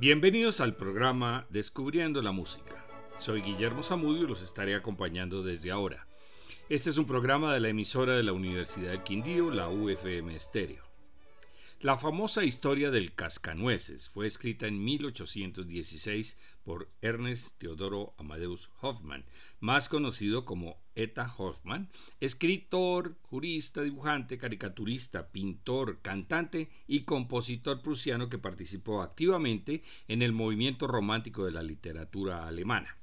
Bienvenidos al programa Descubriendo la Música. Soy Guillermo Zamudio y los estaré acompañando desde ahora. Este es un programa de la emisora de la Universidad del Quindío, la UFM Estéreo. La famosa historia del cascanueces fue escrita en 1816 por Ernest Teodoro Amadeus Hoffman, más conocido como Eta Hoffman, escritor, jurista, dibujante, caricaturista, pintor, cantante y compositor prusiano que participó activamente en el movimiento romántico de la literatura alemana.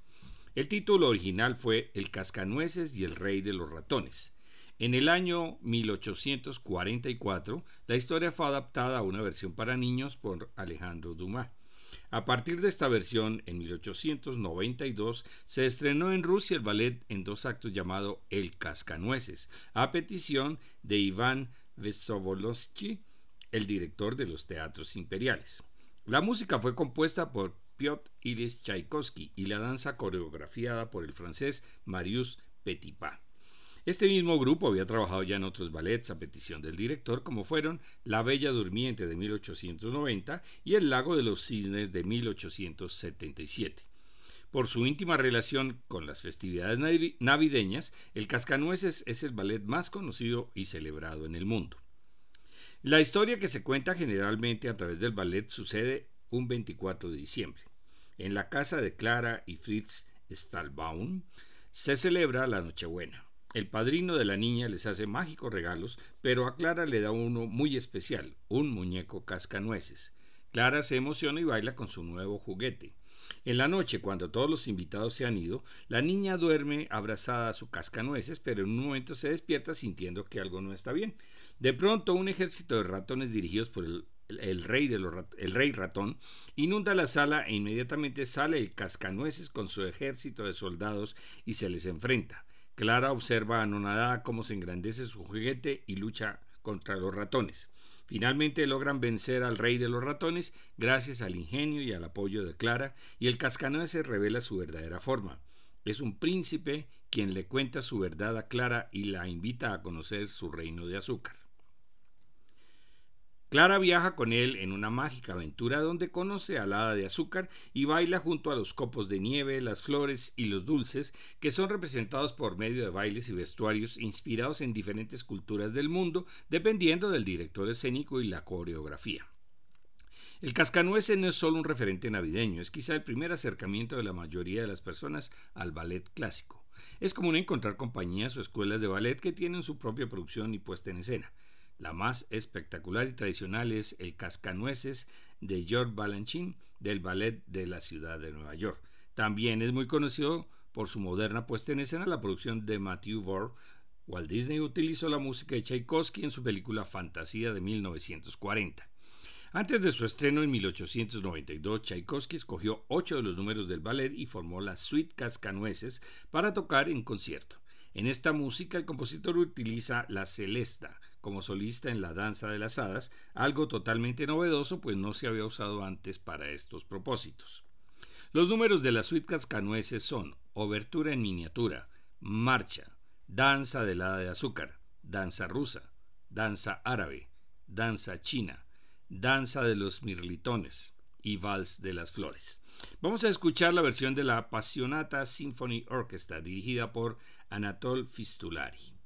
El título original fue El cascanueces y el rey de los ratones. En el año 1844, la historia fue adaptada a una versión para niños por Alejandro Dumas. A partir de esta versión, en 1892, se estrenó en Rusia el ballet en dos actos llamado El Cascanueces, a petición de Iván Vesovolovsky, el director de los teatros imperiales. La música fue compuesta por Piotr Ilyich Tchaikovsky y la danza coreografiada por el francés Marius Petipa. Este mismo grupo había trabajado ya en otros ballets a petición del director, como fueron La Bella Durmiente de 1890 y El Lago de los Cisnes de 1877. Por su íntima relación con las festividades navideñas, el Cascanueces es el ballet más conocido y celebrado en el mundo. La historia que se cuenta generalmente a través del ballet sucede un 24 de diciembre. En la casa de Clara y Fritz Stahlbaum se celebra la Nochebuena. El padrino de la niña les hace mágicos regalos, pero a Clara le da uno muy especial, un muñeco cascanueces. Clara se emociona y baila con su nuevo juguete. En la noche, cuando todos los invitados se han ido, la niña duerme abrazada a su cascanueces, pero en un momento se despierta sintiendo que algo no está bien. De pronto, un ejército de ratones dirigidos por el, rey, de el rey ratón inunda la sala e inmediatamente sale el cascanueces con su ejército de soldados y se les enfrenta. Clara observa anonadada cómo se engrandece su juguete y lucha contra los ratones. Finalmente logran vencer al rey de los ratones gracias al ingenio y al apoyo de Clara, y el cascanueces revela su verdadera forma. Es un príncipe quien le cuenta su verdad a Clara y la invita a conocer su reino de azúcar. Clara viaja con él en una mágica aventura donde conoce a la hada de azúcar y baila junto a los copos de nieve, las flores y los dulces, que son representados por medio de bailes y vestuarios inspirados en diferentes culturas del mundo, dependiendo del director escénico y la coreografía. El cascanueces no es solo un referente navideño, es quizá el primer acercamiento de la mayoría de las personas al ballet clásico. Es común encontrar compañías o escuelas de ballet que tienen su propia producción y puesta en escena. La más espectacular y tradicional es El Cascanueces de George Balanchine del Ballet de la Ciudad de Nueva York. También es muy conocido por su moderna puesta en escena la producción de Matthew Vore. Walt Disney utilizó la música de Tchaikovsky en su película Fantasía de 1940. Antes de su estreno en 1892, Tchaikovsky escogió ocho de los números del ballet y formó la Suite Cascanueces para tocar en concierto. En esta música el compositor utiliza la celesta, como solista en La Danza de las Hadas, algo totalmente novedoso pues no se había usado antes para estos propósitos. Los números de las suite cascanueces son Obertura en miniatura, Marcha, Danza de la de azúcar, Danza rusa, Danza árabe, Danza china, Danza de los mirlitones y Vals de las flores. Vamos a escuchar la versión de la Passionata Symphony Orchestra dirigida por Anatol Fistulari.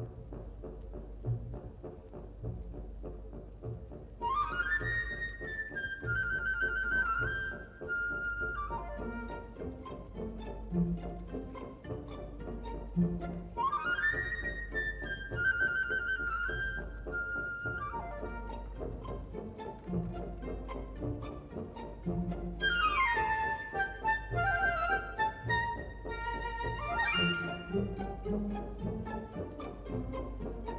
Thank Thank you.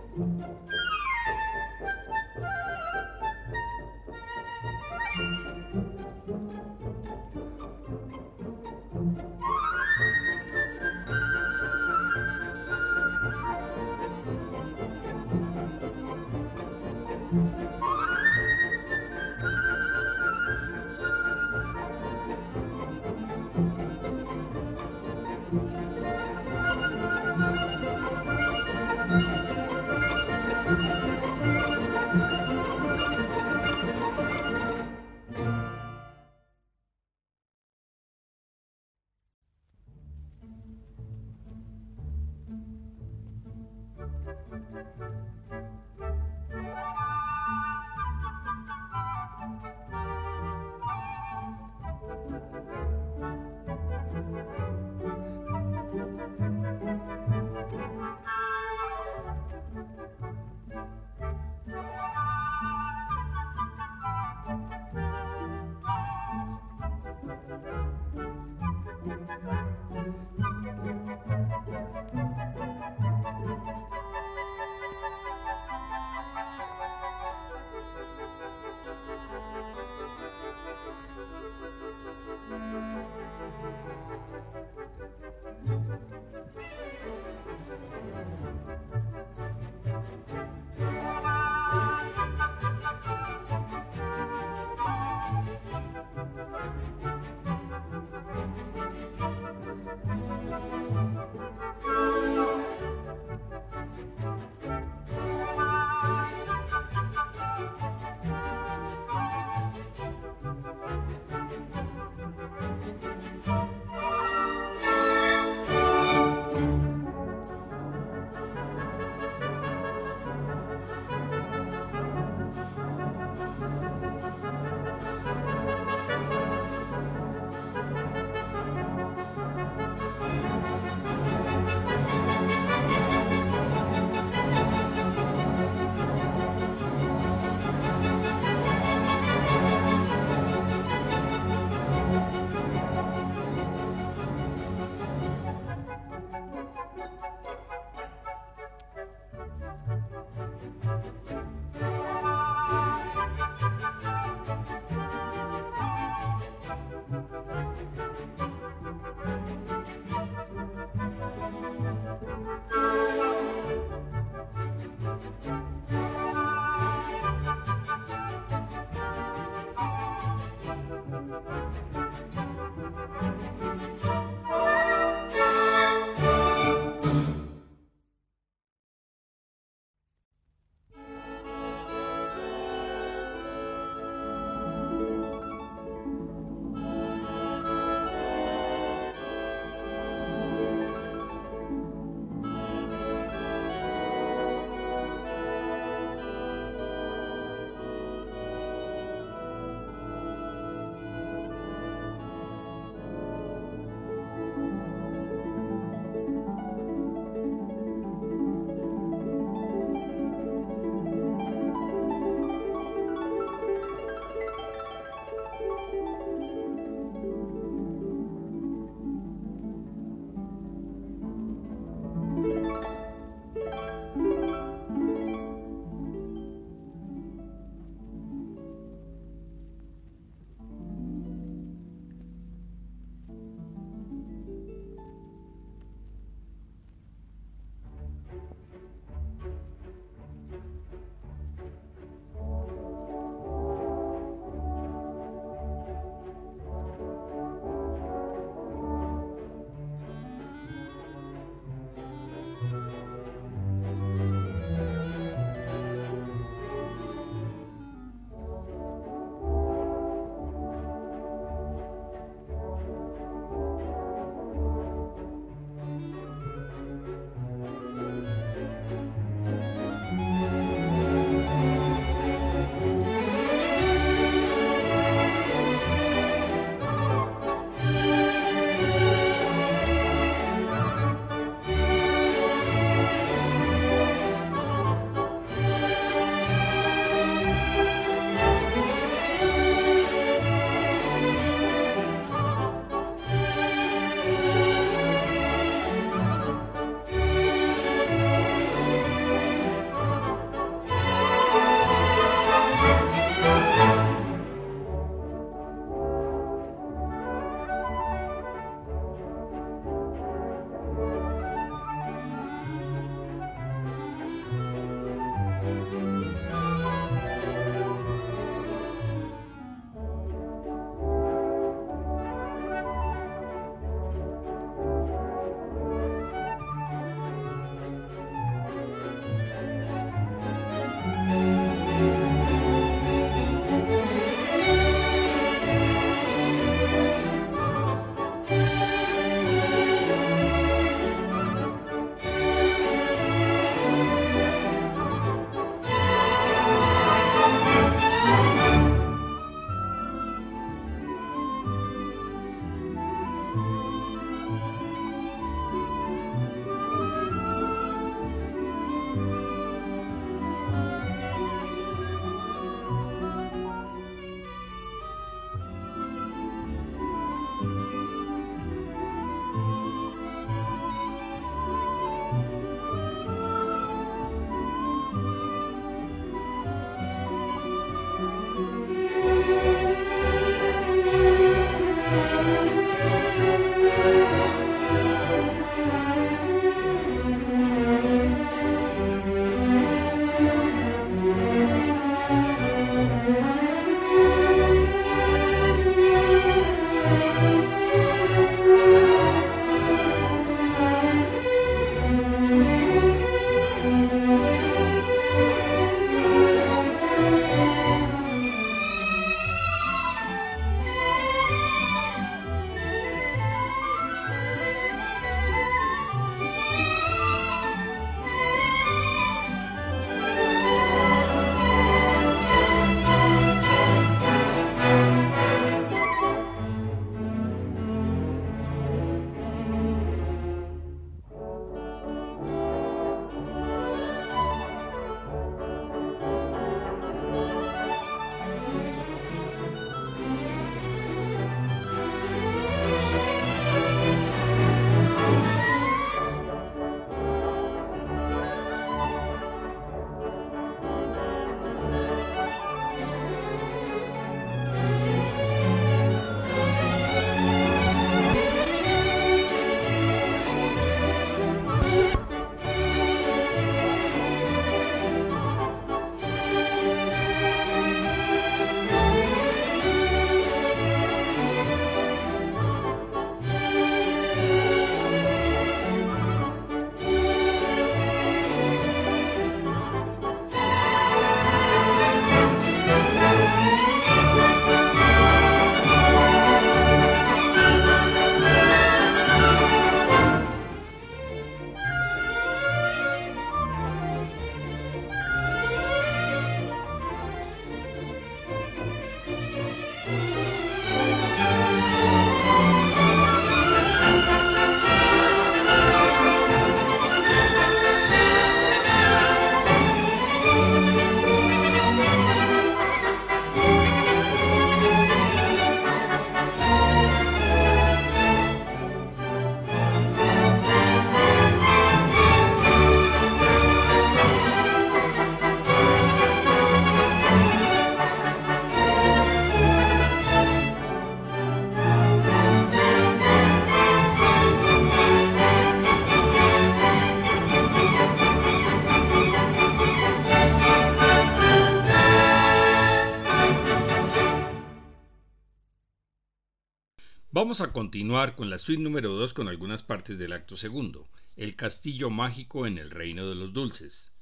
Vamos a continuar con la suite número 2 con algunas partes del acto segundo, El castillo mágico en el reino de los dulces.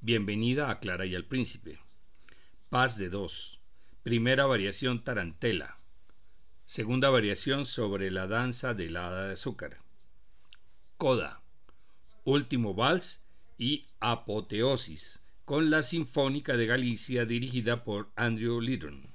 Bienvenida a Clara y al príncipe. Paz de dos. Primera variación tarantela. Segunda variación sobre la danza de hada de azúcar. Coda. Último vals y apoteosis con la Sinfónica de Galicia dirigida por Andrew Liddon.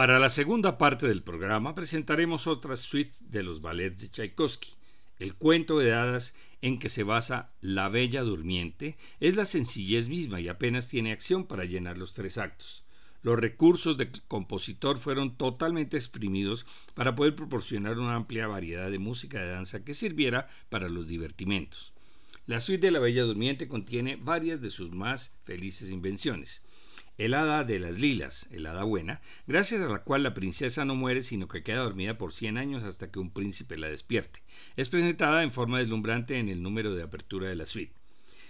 Para la segunda parte del programa presentaremos otra suite de los ballets de Tchaikovsky. El cuento de hadas en que se basa La Bella Durmiente es la sencillez misma y apenas tiene acción para llenar los tres actos. Los recursos del compositor fueron totalmente exprimidos para poder proporcionar una amplia variedad de música de danza que sirviera para los divertimentos. La suite de La Bella Durmiente contiene varias de sus más felices invenciones. El hada de las lilas, el hada buena, gracias a la cual la princesa no muere sino que queda dormida por 100 años hasta que un príncipe la despierte. Es presentada en forma deslumbrante en el número de apertura de la suite.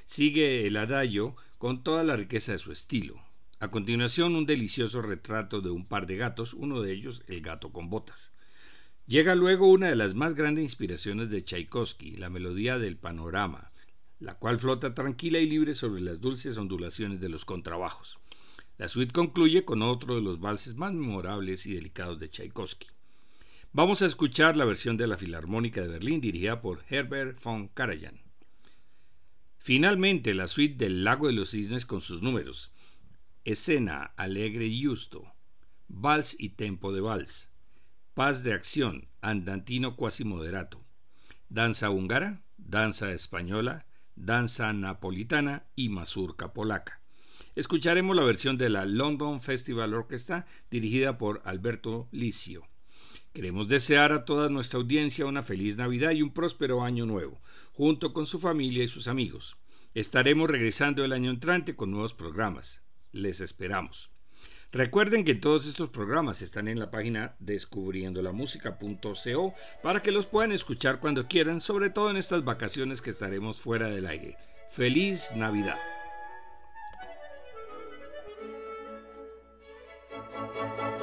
Sigue el adagio con toda la riqueza de su estilo. A continuación, un delicioso retrato de un par de gatos, uno de ellos el gato con botas. Llega luego una de las más grandes inspiraciones de Tchaikovsky, la melodía del panorama, la cual flota tranquila y libre sobre las dulces ondulaciones de los contrabajos. La suite concluye con otro de los valses más memorables y delicados de Tchaikovsky. Vamos a escuchar la versión de la Filarmónica de Berlín dirigida por Herbert von Karajan. Finalmente, la suite del Lago de los Cisnes con sus números. Escena alegre y justo. Vals y tempo de vals. Paz de acción, andantino cuasi moderato. Danza húngara, danza española, danza napolitana y mazurca polaca. Escucharemos la versión de la London Festival Orchestra dirigida por Alberto Licio. Queremos desear a toda nuestra audiencia una feliz Navidad y un próspero año nuevo, junto con su familia y sus amigos. Estaremos regresando el año entrante con nuevos programas. Les esperamos. Recuerden que todos estos programas están en la página descubriendolamusica.co para que los puedan escuchar cuando quieran, sobre todo en estas vacaciones que estaremos fuera del aire. Feliz Navidad. Música